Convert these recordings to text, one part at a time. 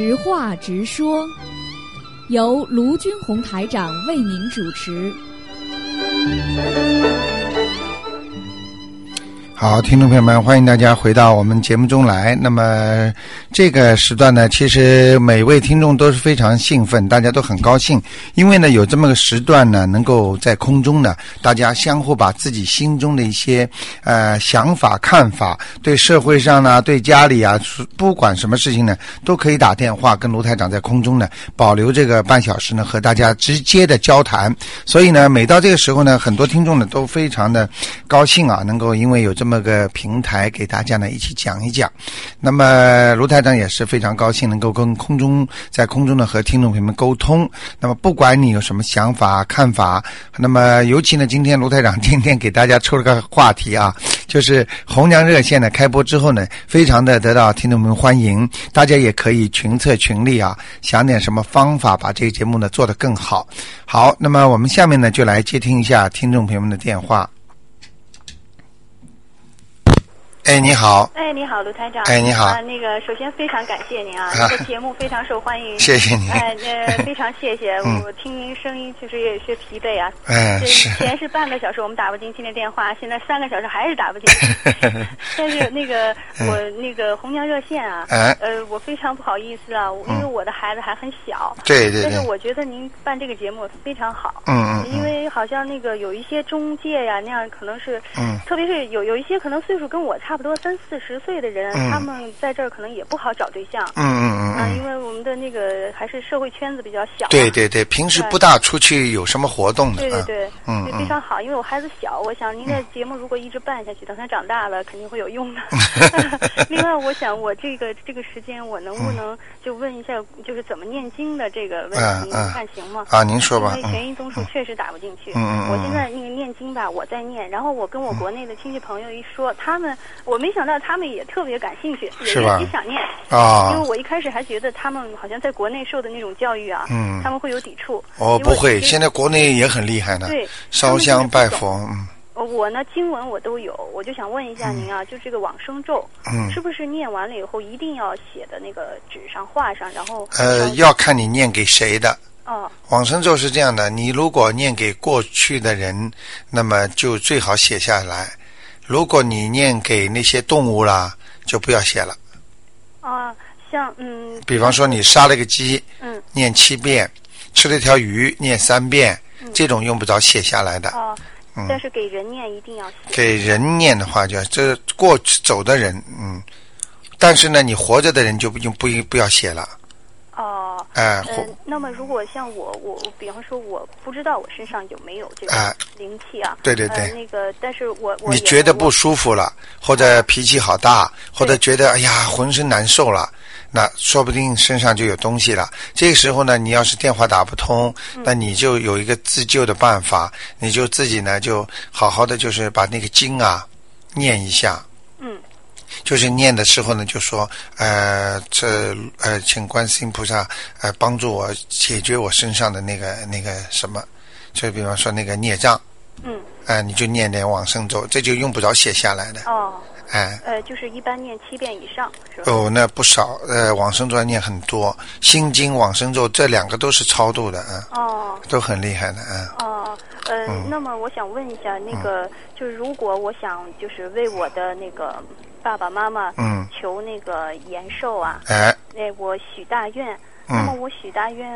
直话直说，由卢军红台长为您主持。好，听众朋友们，欢迎大家回到我们节目中来。那么这个时段呢，其实每位听众都是非常兴奋，大家都很高兴，因为呢有这么个时段呢，能够在空中呢，大家相互把自己心中的一些呃想法、看法，对社会上呢，对家里啊，不管什么事情呢，都可以打电话跟卢台长在空中呢，保留这个半小时呢，和大家直接的交谈。所以呢，每到这个时候呢，很多听众呢都非常的高兴啊，能够因为有这么个平台给大家呢一起讲一讲。那么卢台长也是非常高兴能够跟空中在空中呢和听众朋友们沟通。那么不管你有什么想法看法，那么尤其呢今天卢台长今天给大家抽了个话题啊，就是红娘热线呢开播之后呢，非常的得到听众们欢迎，大家也可以群策群力啊，想点什么方法把这个节目呢做得更好。好，那么我们下面呢就来接听一下听众朋友们的电话。哎，你好。哎，你好，卢台长。哎，你好。啊，那个，首先非常感谢您啊，这个节目非常受欢迎。谢谢您。哎，呃，非常谢谢。我听您声音确实也有些疲惫啊。哎，是。前是半个小时我们打不进去的电话，现在三个小时还是打不进。但是那个我那个红娘热线啊，呃，我非常不好意思啊，因为我的孩子还很小。对对对。但是我觉得您办这个节目非常好。嗯嗯。因为好像那个有一些中介呀，那样可能是，特别是有有一些可能岁数跟我差不多三四十岁的人，他们在这儿可能也不好找对象。嗯嗯嗯啊，因为我们的那个还是社会圈子比较小。对对对，平时不大出去有什么活动的。对对对，嗯非常好。因为我孩子小，我想您的节目如果一直办下去，等他长大了肯定会有用的。另外，我想我这个这个时间，我能不能就问一下，就是怎么念经的这个问题，您看行吗？啊，您说吧。因为全音综述确实打不进去。嗯嗯我现在那个念经吧，我在念，然后我跟我国内的亲戚朋友一说，他们我没想到他们也特别感兴趣，也也想念。啊。因为我一开始还觉得他们好像在国内受的那种教育啊，嗯，他们会有抵触。哦，不会，现在国内也很厉害呢。对。烧香拜佛，嗯。我呢，经文我都有，我就想问一下您啊，就这个往生咒，嗯，是不是念完了以后一定要写的那个纸上画上，然后？呃，要看你念给谁的。哦。往生咒是这样的，你如果念给过去的人，那么就最好写下来；如果你念给那些动物啦，就不要写了。啊，像嗯。比方说，你杀了个鸡，嗯，念七遍；吃了一条鱼，念三遍，嗯、这种用不着写下来的。哦。嗯。但是给人念一定要写。给人念的话，就这过走的人，嗯，但是呢，你活着的人就不用不不要写了。哦。哎。嗯，那么如果像我，我比方说，我不知道我身上有没有这个灵气啊？对对对。那个，但是我我。你觉得不舒服了，或者脾气好大，或者觉得哎呀浑身难受了，那说不定身上就有东西了。这个时候呢，你要是电话打不通，那你就有一个自救的办法，你就自己呢就好好的就是把那个经啊念一下。嗯。就是念的时候呢，就说呃，这呃，请观世音菩萨呃帮助我解决我身上的那个那个什么，就比方说那个孽障。嗯。哎，你就念点往生咒，这就用不着写下来的。哦。哎。呃，就是一般念七遍以上，是吧？哦，那不少。呃，往生咒要念很多，心经、往生咒这两个都是超度的啊。哦。都很厉害的啊。哦，呃，那么我想问一下，那个就是如果我想就是为我的那个。爸爸妈妈，嗯，求那个延寿啊，哎，那我许大愿，那么我许大愿，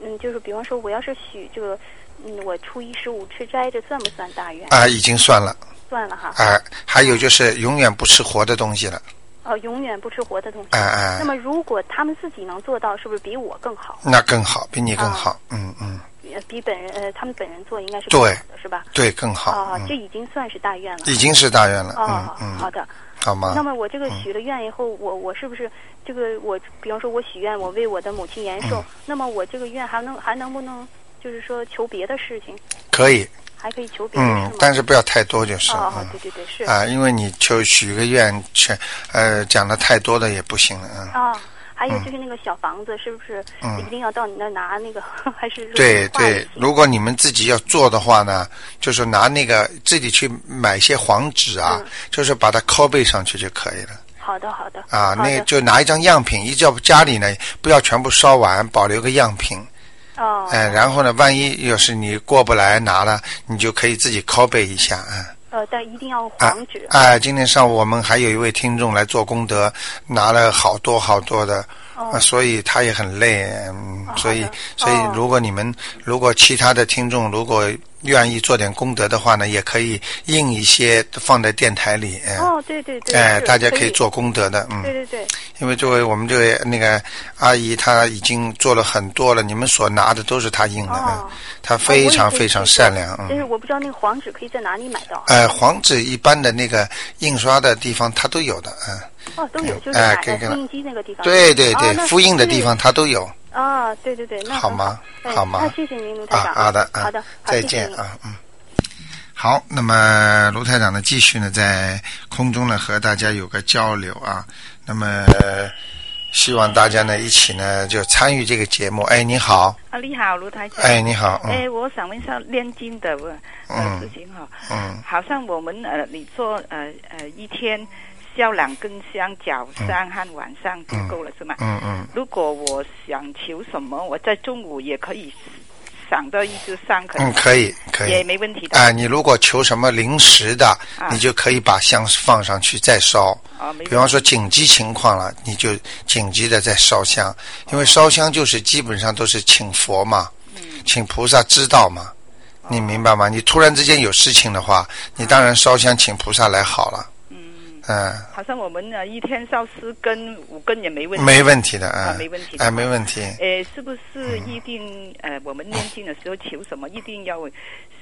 嗯，就是比方说，我要是许这个，嗯，我初一十五吃斋，这算不算大愿？啊，已经算了，算了哈。哎，还有就是永远不吃活的东西了。哦，永远不吃活的东西。哎哎。那么如果他们自己能做到，是不是比我更好？那更好，比你更好，嗯嗯。比本人呃，他们本人做应该是对的，是吧？对，更好。哦，这已经算是大愿了。已经是大愿了。哦，嗯好的。好吗？那么我这个许了愿以后，我我是不是这个我，比方说我许愿，我为我的母亲延寿，那么我这个愿还能还能不能，就是说求别的事情？可以。还可以求别的嗯，但是不要太多就是。哦哦，对对对，是。啊，因为你求许个愿，全呃讲的太多的也不行了，嗯。啊。还有就是那个小房子，是不是一定要到你那拿那个？还是对对，如果你们自己要做的话呢，就是拿那个自己去买些黄纸啊，就是把它拷贝上去就可以了。好的好的。啊，那就拿一张样品，一叫家里呢不要全部烧完，保留个样品。哦。哎，然后呢，万一要是你过不来拿了，你就可以自己拷贝一下啊。呃，但一定要啊黄纸。哎，今天上午我们还有一位听众来做功德，拿了好多好多的，哦啊，所以他也很累，嗯，哦所以所以哦如果你们如果其他的听众如果愿意做点功德的话呢，也可以印一些放在电台里，嗯，哦，对对对。哎，大家可可以做功德的，嗯，对对对。因为这位我们这位那个阿姨她已经做了很多了，你们所拿的都是她印的，她非常非常善良，嗯但。是我不知道那个黄纸可以在哪里买到。呃，黄纸一般的那个印刷的地方它都有的，嗯，哦，都有，就是买的复印机那个地方。对对对，复印的地方它都有。啊，对对对，那好吗哎好吗那谢谢您，卢台啊，长。好的，啊好的，再见啊，嗯。好，那么卢台长呢，继续呢在空中呢和大家有个交流啊。那么呃希望大家呢一起呢就参与这个节目。哎，你好，啊，你好，卢台长。哎，你好，嗯哎，我想问一下炼金的呃嗯事情哈，嗯好像我们呃，你做呃呃一天烧两根香，早上和晚上就够了、是吗？嗯嗯，如果我想求什么，我在中午也可以想到一支香，可嗯，可以可以也。没问题的。啊，你如果求什么临时的，啊你就可以把香放上去再烧。啊，没比方说紧急情况了，你就紧急的再烧香，因为烧香就是基本上都是请佛嘛，嗯请菩萨知道嘛，你明白吗？你突然之间有事情的话，你当然烧香请菩萨来好了，嗯，嗯，好像我们呢一天烧四根、五根也没问题。没问题的，嗯，啊没问题的。哎，没问题，呃，是不是一定呃，我们念经的时候求什么，一定要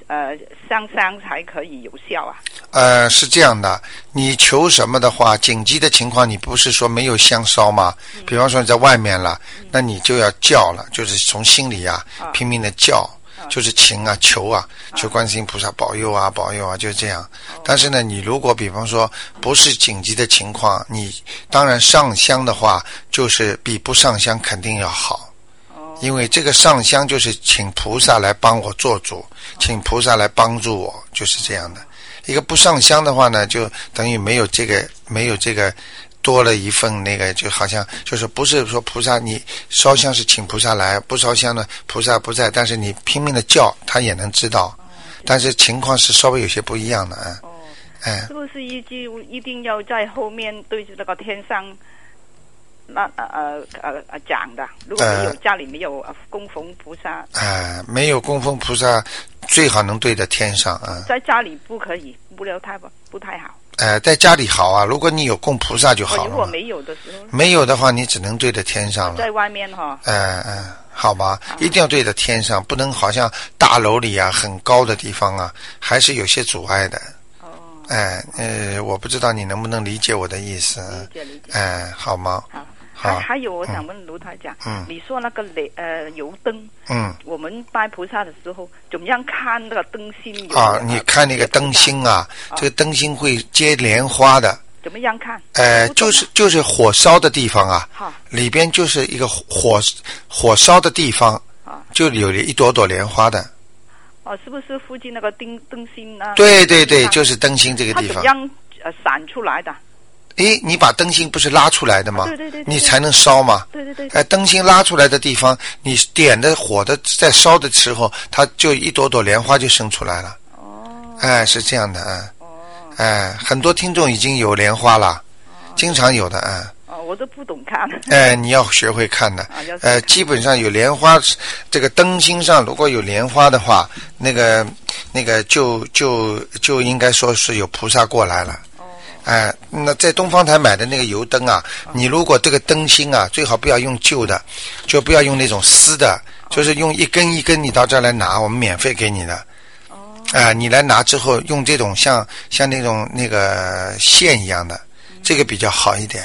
呃上香才可以有效啊？呃，是这样的，你求什么的话，紧急的情况，你不是说没有香烧吗？比方说你在外面了，那你就要叫了，就是从心里呀、啊。拼命的叫，就是请啊求啊，求观世音菩萨保佑啊保佑啊，就是这样。但是呢，你如果比方说不是紧急的情况，你当然上香的话，就是比不上香肯定要好。哦，因为这个上香就是请菩萨来帮我做主，请菩萨来帮助我，就是这样的。一个不上香的话呢，就等于没有这个没有这个多了一份那个，就好像就是不是说菩萨你烧香是请菩萨来，不烧香呢菩萨不在，但是你拼命的叫，他也能知道，但是情况是稍微有些不一样的啊，哦，哎是不是一就一定要在后面对着那个天上？那呃呃呃呃讲的，如果没有、呃家里没有呃供奉菩萨，哎，没有供奉菩萨，最好能对着天上啊。在家里不可以，无聊太不不太好。呃，在家里好啊，如果你有供菩萨就好了如果没有的时候，没有的话，你只能对着天上了。在外面哈、嗯嗯，好吧，一定要对着天上，不能好像大楼里啊、很高的地方啊，还是有些阻碍的。哦，哎，呃，我不知道你能不能理解我的意思。理解理解。哎，好吗？好还还有，我想问卢台讲，嗯你说那个雷呃油灯，嗯，我们拜菩萨的时候，怎么样看那个灯芯有？啊，你看那个灯芯啊，啊这个灯芯会结莲花的。怎么样看？呃，就是就是火烧的地方啊，哈里边就是一个火火烧的地方，啊就有一朵朵莲花的。哦，是不是附近那个灯灯芯呢？对对对，就是灯芯这个地方。它怎么样呃闪出来的？诶，你把灯芯不是拉出来的吗？啊对对对对你才能烧嘛。对对对，哎，灯芯拉出来的地方，你点的火的在烧的时候，它就一朵朵莲花就生出来了。哦哎，是这样的，啊，哦哎，很多听众已经有莲花了，经常有的，啊。哦，我都不懂看。哎，你要学会看的。呃，基本上有莲花，这个灯芯上如果有莲花的话，那个那个就就就应该说是有菩萨过来了。哦哎，那在东方台买的那个油灯啊，你如果这个灯芯啊，最好不要用旧的，就不要用那种丝的，就是用一根一根，你到这儿来拿，我们免费给你的。哦啊、你来拿之后，用这种像像那种那个线一样的，这个比较好一点，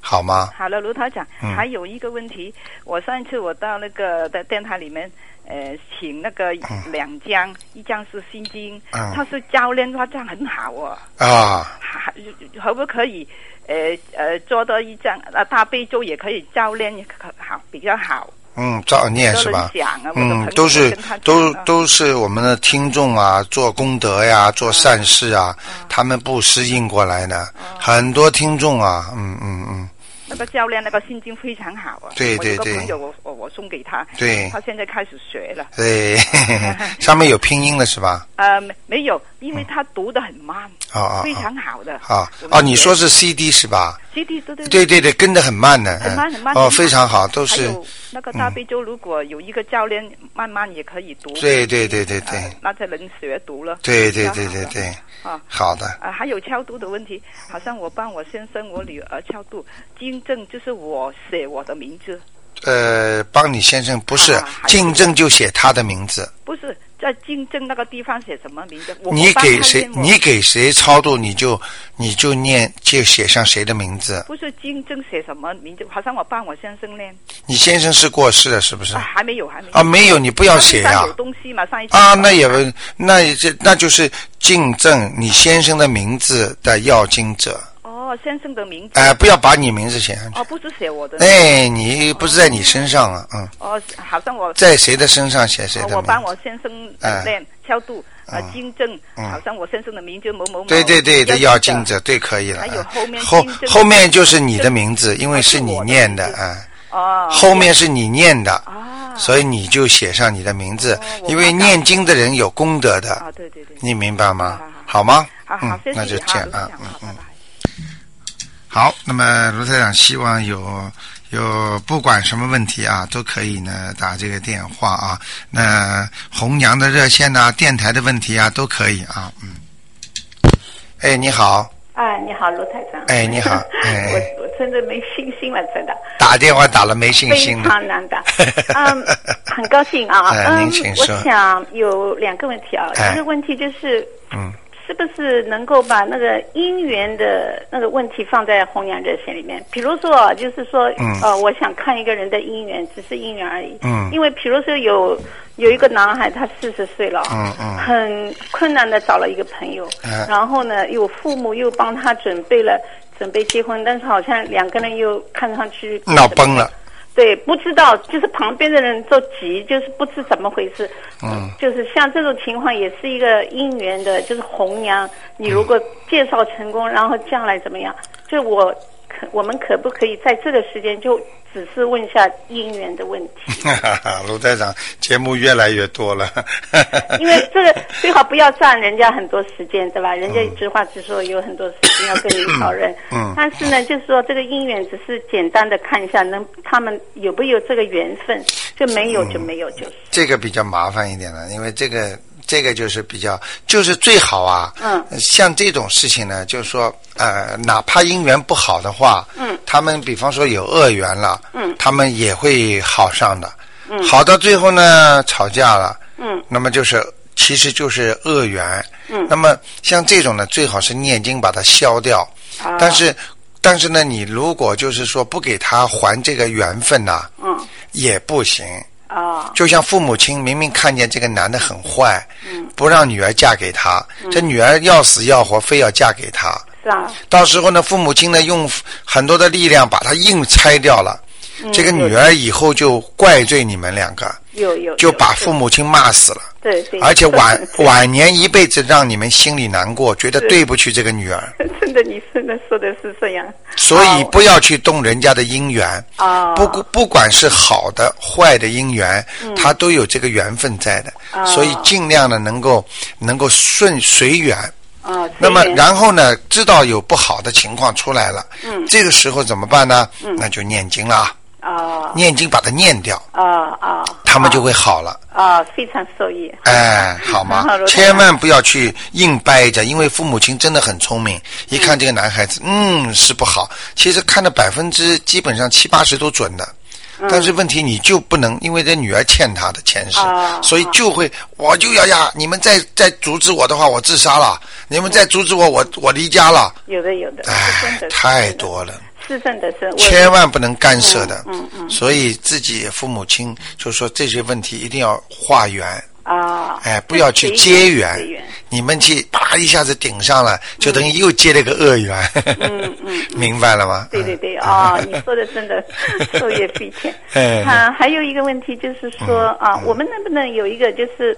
好吗？好了，卢台长，嗯还有一个问题，我上一次我到那个在电台里面，呃，请那个两江，一江是心经，嗯它是教练，他，这样很好哦，啊，还可不可以？呃呃，做到一张呃大悲咒也可以教练，也可好比较好。嗯，照念是吧嗯都是都啊都是我们的听众啊，做功德呀，做善事啊，他们不适应过来的，很多听众啊，嗯嗯嗯，那个教练那个心经非常好啊。对对对我有个朋友我我我送给他，对他现在开始学了。对，上面有拼音的是吧？呃，没没有，因为他读的很慢，哦哦非哦常好的。好我们哦，你说是 CD 是吧？CD 对对对对对，跟得很慢的，很慢很慢哦，非常好，都是，还有那个大悲咒，如果有一个教练慢慢也可以读。对对对对对呃那才能学读了。对对对对对，啊。好的，啊，还有超度的问题，好像我帮我先生、我女儿超度，金正就是我写我的名字，呃，帮你先生不是啊还是竞争就写他的名字，不是在经证那个地方写什么名字？我你给谁你给谁超度，你就你就念就写上谁的名字。不是经证写什么名字？好像我帮我先生念，你先生是过世了是不是？啊，还没有，还没有啊，没有，你不要写呀有。东西嘛，上一次啊，那也不，那这那就是竞证你先生的名字的要经者，哦，先生的名字，哎、不要把你名字写上去。哦，不是写我的，哎，你不是在你身上啊，嗯，哦，好像我在谁的身上写谁哦的名字？我帮我先生哎呃念超度呃嗯经证，嗯。好像我先生的名字某某某，对对对的，要金者者，对，可以了。还有嗯。后面后后面就是你的名字，因为是你念的啊，哦，后面是你念的，啊，所以你就写上你的名字因为念经的人有功德的，啊，对对对，你明白吗？好吗？好好嗯，，那就这样啊，嗯嗯好那么卢台长希望有有不管什么问题啊，都可以呢打这个电话啊。那红娘的热线呐、电台的问题啊，都可以啊。嗯。哎，你好，啊，你好，卢台长。哎你好 哎我我真的没信心了，真的，打电话打了没信非心的。常难打。嗯，很高兴啊。哎嗯您请，说我想有两个问题啊。哎一个问题就是，嗯，是不是能够把那个姻缘的那个问题放在红娘热线里面？比如说啊，就是说，嗯呃，我想看一个人的姻缘，只是姻缘而已。嗯因为比如说有有一个男孩，他四十岁了，嗯嗯很困难的找了一个朋友，嗯然后呢，有父母又帮他准备了准备结婚，但是好像两个人又看上去闹崩了。对，不知道，就是旁边的人都急，就是不知怎么回事。嗯，就是像这种情况，也是一个姻缘的，就是红娘。你如果介绍成功，然后将来怎么样？就我可我们可不可以在这个时间就只是问一下姻缘的问题？卢台长，节目越来越多了。因为这个最好不要占人家很多时间，对吧？人家直话直说，有很多事情要跟你讨论。嗯但是呢，就是说这个姻缘只是简单的看一下，能他们有没有这个缘分，就没有就没有，就是。这个比较麻烦一点了，因为这个这个就是比较就是最好啊。嗯像这种事情呢，就是说呃，哪怕姻缘不好的话，嗯，他们比方说有恶缘了，嗯他们也会好上的。嗯好到最后呢，吵架了，嗯那么就是其实就是恶缘。嗯那么像这种呢，最好是念经把它消掉。啊但是但是呢，你如果就是说不给他还这个缘分呐、嗯也不行。啊。就像父母亲明明看见这个男的很坏，嗯。不让女儿嫁给他，这女儿要死要活非要嫁给他。是啊。到时候呢，父母亲呢用很多的力量把他硬拆掉了，嗯这个女儿以后就怪罪你们两个，有有就把父母母亲骂死了，对对，而且晚 晚年一辈子让你们心里难过，觉得对不起这个女儿，真的你真的说的是这样。所以不要去动人家的姻缘。啊。不不不管是好的坏的姻缘，嗯。它都有这个缘分在的，啊。所以尽量的能够能够顺随缘。啊，那么然后呢，知道有不好的情况出来了，嗯。这个时候怎么办呢？那就念经了，啊。念经把它念掉，啊啊，他们就会好了。啊非常受益哎，好吗 千万不要去硬掰着，因为父母亲真的很聪明，一看这个男孩子，嗯，是不好。其实看的百分之基本上七八十都准的。嗯但是问题你就不能，因为这女儿欠他的前世，啊所以就会我就要呀！你们再再阻止我的话，我自杀了；你们再阻止我，我我离家了。有的有的，太多了，千万不能干涉的。嗯嗯嗯所以自己父母亲就说这些问题一定要化缘。啊啊，哎，不要去结缘缘，你们去啪一下子顶上了，就等于又结了个恶缘。嗯嗯 明白了吗？对对对，啊、你说的真的 受益匪浅。哎啊，还有一个问题就是说嗯啊，我们能不能有一个就是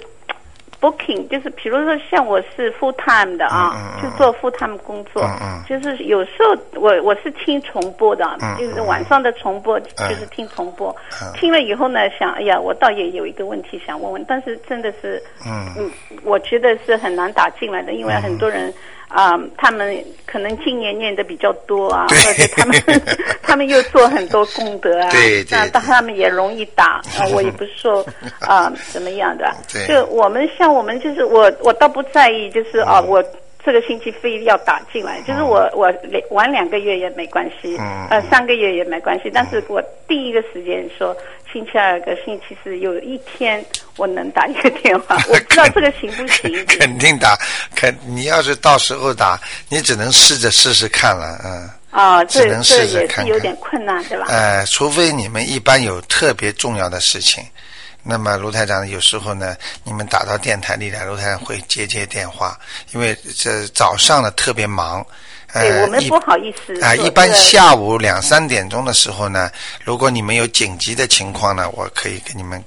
booking，就是比如说像我是 full time 的啊，就做 full time 工作，就是有时候我我是听重播的，嗯就是晚上的重播，就是听重播，听了以后呢，想哎呀，我倒也有一个问题想问问，但是真的是，嗯。嗯，我觉得是很难打进来的，因为很多人。啊、他们可能今年念的比较多啊，或者他们 他们又做很多功德啊，那对对。那他们也容易打啊、我也不是说 啊、怎么样的，对。就我们像我们就是我我倒不在意，就是啊、嗯。我这个星期非要打进来，就是我我两晚两个月也没关系，嗯呃三个月也没关系，但是我第一个时间说星期二跟星期四有一天我能打一个电话，我不知道这个行不行。肯 定打，肯你要是到时候打，你只能试着试试看了，嗯。啊，这只能这也试着看看是有点困难，对吧？呃，除非你们一般有特别重要的事情，那么卢台长有时候呢，你们打到电台里来，卢台长会接接电话，因为这早上呢特别忙。对呃，一我们不好意思啊、说一般下午两三点钟的时候呢，如果你们有紧急的情况呢，我可以给你们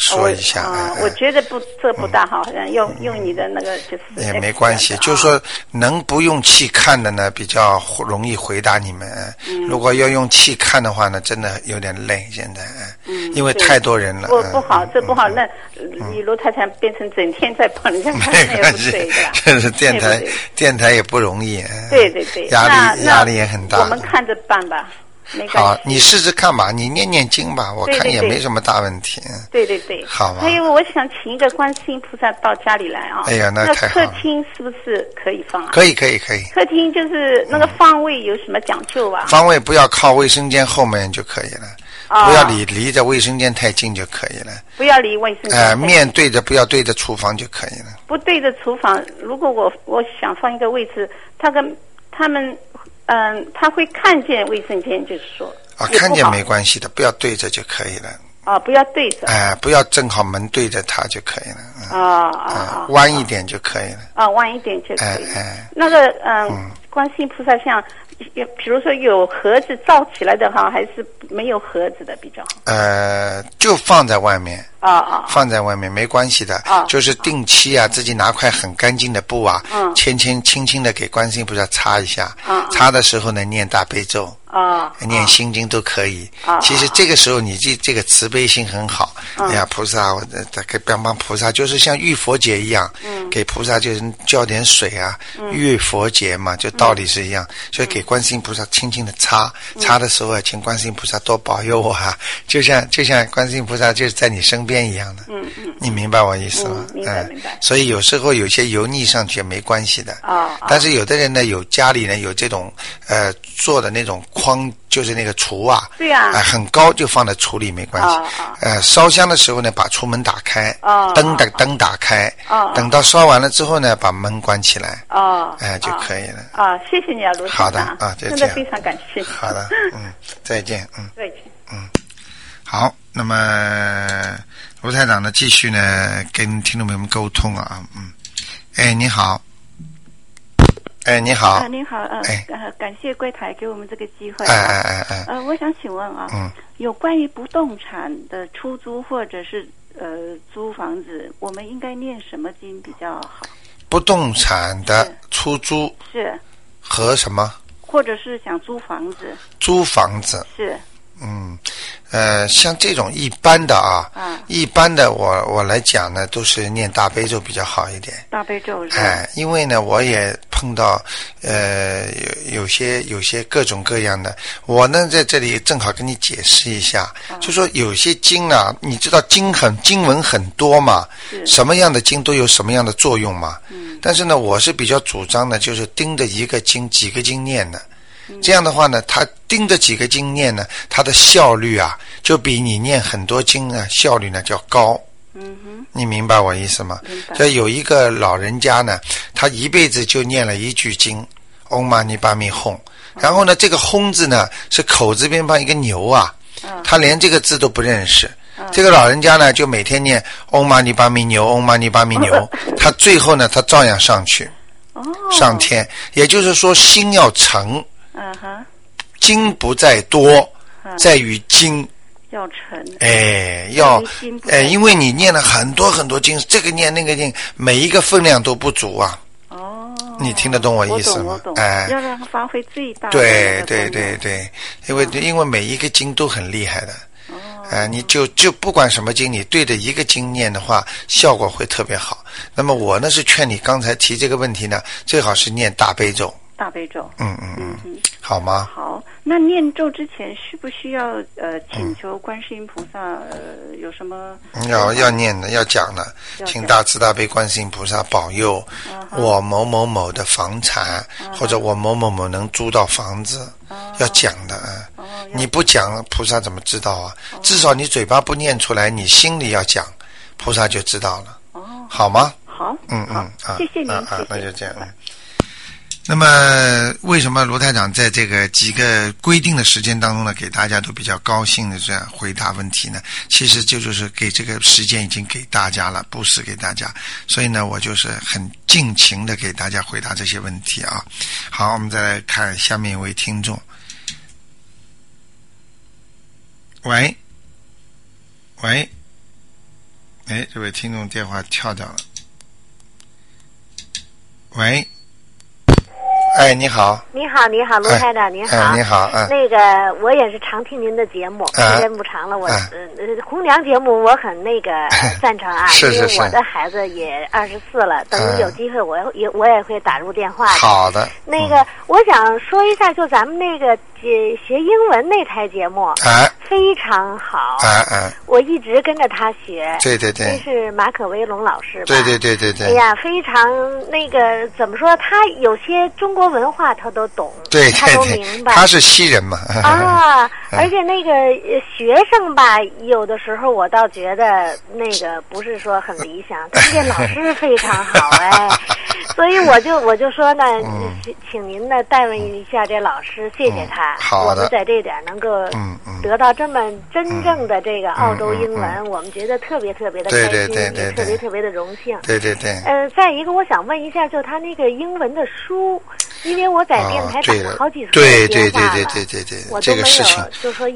说一下。我啊、呃我觉得不，这不大好，好像用用你的那个就是也没关系，就是说能不用气看的呢，比较容易回答你们。嗯如果要用气看的话呢，真的有点累。现在，嗯因为太多人了。不嗯不好，这不好。那你卢太太变成整天在帮人家看，没那也关系不对，对吧？这是电台电台也不容易。嗯对对对，压力压力也很大。我们看着办吧，没关好，。你试试看吧，你念念经吧，我看也没什么大问题。嗯对对对，好吧还有，我想请一个观世音菩萨到家里来啊。哎呀那那太好了客厅是不是可以放啊？可以，可以，可以。客厅就是那个方位有什么讲究啊？方位不要靠卫生间后面就可以了，啊不要离离着卫生间太近就可以了。不要离卫生间呃，面对着不要对着厨房就可以了。不对着厨房，如果我我想放一个位置，他跟他们，嗯、他会看见卫生间，就是说啊，看见没关系的，不要对着就可以了。啊，不要对着哎、不要正好门对着他就可以了。嗯，啊啊啊啊，弯一点就可以了。啊，弯一点就可以。哎哎那个嗯，观世音菩萨像，有比如说有盒子罩起来的哈，还是没有盒子的比较好？呃，就放在外面，啊啊放在外面没关系的。啊就是定期啊，自己拿块很干净的布啊，嗯轻轻轻轻的给观世音菩萨擦一下。啊擦的时候呢，念大悲咒。啊念心经都可以。啊其实这个时候你这这个慈悲心很好。嗯哎呀，菩萨，我这给帮帮菩萨，就是像浴佛节一样，嗯给菩萨就是浇点水啊，浴佛节嘛，就道理是一样。所以给观世音菩萨轻轻的擦，嗯擦的时候啊，请观世音菩萨多保佑我啊，就像就像观世音菩萨就是在你身边一样的。嗯嗯你明白我意思吗？嗯明白明白所以有时候有些油腻上去也没关系的。啊啊但是有的人呢，有家里人有这种呃做的那种筐，就是那个橱啊，对啊呃很高就放在橱里没关系。呃，烧香的时候呢，把橱门打开，啊灯的啊灯打开，啊等到烧完了之后呢，把门关起来，啊哎、就啊可以了。啊，谢谢你啊，卢台长好的啊就真的这样非常感谢。好的，嗯，再见，嗯。再见。嗯好，那么卢台长呢，继续呢跟听众朋友们沟通啊，嗯，哎，你好，哎，你好，啊，您好，呃，哎。呃，感谢柜台给我们这个机会。哎哎哎哎，呃，我想请问啊，嗯，有关于不动产的出租或者是呃租房子，我们应该念什么经比较好？不动产的出租是，和什么？或者是想租房子？租房子，是嗯，呃，像这种一般的啊，啊，一般的我我来讲呢，都是念大悲咒比较好一点。大悲咒是？哎，因为呢，我也碰到呃有有些有些各种各样的，我呢在这里正好跟你解释一下，就说有些经啊，你知道经很经文很多嘛，什么样的经都有什么样的作用嘛。嗯但是呢，我是比较主张的，就是盯着一个经几个经念的。这样的话呢，他盯着几个经念呢，他的效率啊，就比你念很多经啊效率呢较高。嗯哼，你明白我意思吗？明？白。这有一个老人家呢，他一辈子就念了一句经“唵嘛尼巴咪吽”，然后呢，这个“吽”字呢是口字边旁一个牛啊，啊他连这个字都不认识。这个老人家呢，就每天念嗡嘛尼巴咪牛，嗡嘛尼巴咪牛，他最后呢，他照样上去哦，上天。也就是说，心要诚，嗯哼，经不在多，嗯。在于精。要沉，哎，要哎，因为你念了很多很多经，这个念那个念，每一个分量都不足啊。哦，你听得懂我意思吗？哎。要让它发挥最大对对对，对，因为因为每一个经都很厉害的。哦，哎，你就就不管什么经，你对着一个经念的话，效果会特别好。那么我呢是劝你刚才提这个问题呢，最好是念大悲咒，大悲咒，嗯嗯嗯，嗯。好吗？好，那念咒之前需不需要呃请求观世音菩萨呃有什么？要要念的，要讲的，请大慈大悲观世音菩萨保佑我某某某的房产，或者我某某某能租到房子，要讲的啊。你不讲，菩萨怎么知道啊？至少你嘴巴不念出来，你心里要讲，菩萨就知道了，哦，好吗？好，嗯嗯啊，谢谢您，啊啊那就这样。那么，为什么卢台长在这个几个规定的时间当中呢，给大家都比较高兴的这样回答问题呢？其实这就是给这个时间已经给大家了，布施给大家，所以呢，我就是很尽情的给大家回答这些问题啊。好，我们再来看下面一位听众。喂，喂，哎，这位听众电话跳掉了。喂，哎，你好，你好，你好，卢哎台长，您好。哎，你好，嗯，那个，我也是常听您的节目，哎时间不长了。我、哎呃呃红娘节目我很那个 赞成啊，是因为我的孩子也二十四了，等有机会我也我也会打入电话的。好的，那个，我想说一下，就咱们那个学学英文那台节目哎。非常好，哎哎，我一直跟着他学。这对对。对，是马可威龙老师吧？对对对对对，哎呀，非常那个怎么说？他有些中国文化他都懂，对他都明白，他是西人嘛，啊。嗯 而且那个呃学生吧，有的时候我倒觉得那个不是说很理想，但是这老师非常好哎，所以我就我就说呢，嗯。请请您呢代问一下这老师，谢谢他，嗯好的。我们在这点能够得到这么真正的这个澳洲英文，我们觉得特别特别的开心，对对对也特别特别的荣幸。对对对，呃，再一个，我想问一下，就他那个英文的书，因为我在电台打对了了好几次对对对对了对对对这个事情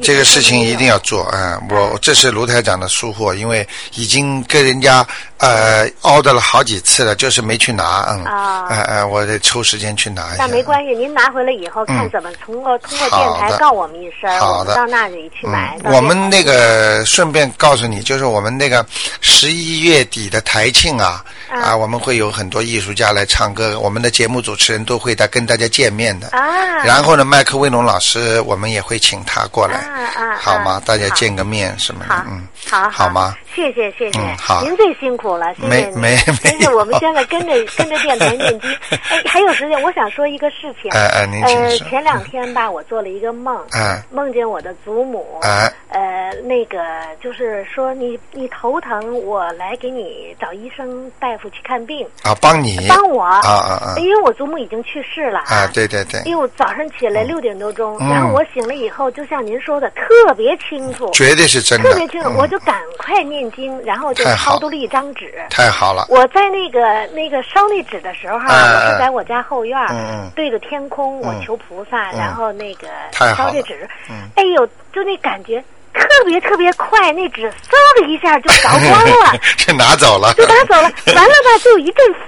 这个事情一定要做啊！我这是卢台长的疏忽，因为已经跟人家呃 order 了好几次了，就是没去拿，嗯，啊呃呃，我得抽时间去拿一下。但没关系，您拿回来以后，看嗯怎么通过通过电台告我们一声，好的到那里去买。嗯，我们那个顺便告诉你，就是我们那个十一月底的台庆啊，嗯啊，我们会有很多艺术家来唱歌，我们的节目主持人都会在跟大家见面的。啊，然后呢，麦克威龙老师，我们也会请他过来，啊啊，好吗？啊？大家见个面什么的好，嗯，好好。吗？谢谢谢谢，嗯好。您最辛苦了，谢谢您。没没没我们现在跟着 跟着电台念经。哎，还有时间，我想说一个事情。哎哎您请呃，说。前两天吧，我做了一个梦，哎。梦见我的祖母，哎。呃，那个就是说你你头疼，我来给你找医生大夫去看病，啊，帮你帮我。啊啊啊。因为我祖母已经去世了啊，对对对，因为我早上起来六点多钟，嗯。然后我醒了以后，就像您说的，特别清楚，绝对是真的，特别清楚，嗯。我就赶快念经，然后就掏出了。一张纸。太好了，我在那个那个烧那纸的时候我是在我家后院，对着天空，我嗯求菩萨，嗯。然后那个烧这纸，嗯。哎呦，就那感觉特别特别快，那纸嗖的一下就着光了。就拿走了，就拿走了，完了吧，就有一阵风，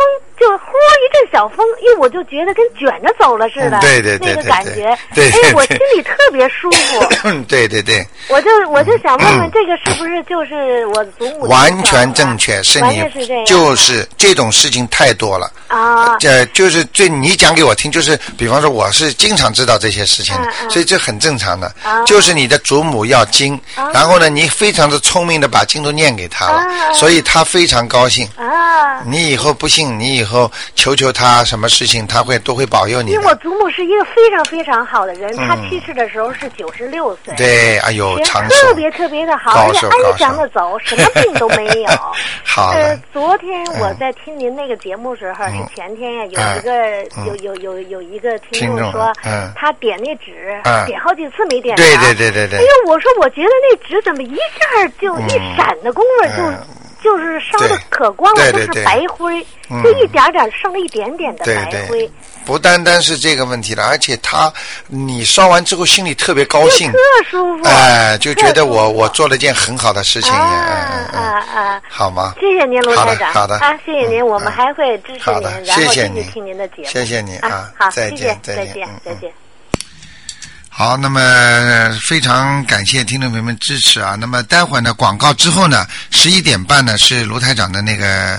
就呼一阵小风，因为我就觉得跟卷着走了似的，嗯对对对那个感觉，对对哎，我心里特别舒服，嗯，对对对，我就我就想问问，这个是不是就是我祖母完全正确，是你就是这种事情太多了。啊，这就是最你讲给我听，就是比方说我是经常知道这些事情的，所以这很正常的。啊就是你的祖母要经，啊然后呢，你非常的聪明的把经都念给他了，啊所以他非常高兴。啊，你以后不信，你以后后求求他，什么事情他会都会保佑你因为我。祖母是一个非常非常好的人，嗯。她去世的时候是九十六岁，对，哎呦，长寿。特，别特别的好，而且安详的走，什么病都没有。好呃，，昨天我在听您那个节目时候，嗯。是前天呀，有嗯一个嗯。有有有有一个听听众众说嗯，他点那纸嗯。点好几次没点着。对对对对对。哎呦，我说我觉得那纸怎么一下就一闪的功夫就嗯就是烧的可光了，都是白灰，嗯就一点点剩了一点点的白灰对。，不单单是这个问题了，而且他你烧完之后心里特别高兴，特舒服，哎，就觉得我我做了件很好的事情，啊嗯嗯啊嗯，啊！好吗？谢谢您，卢好的台长。好的啊，谢谢您，嗯我们还会支持您谢谢你继续听您的节目。谢谢您啊啊，好，再见再见再见。好，那么非常感谢听众朋友们支持啊。那么待会儿呢，广告之后呢，十一点半呢是卢台长的那个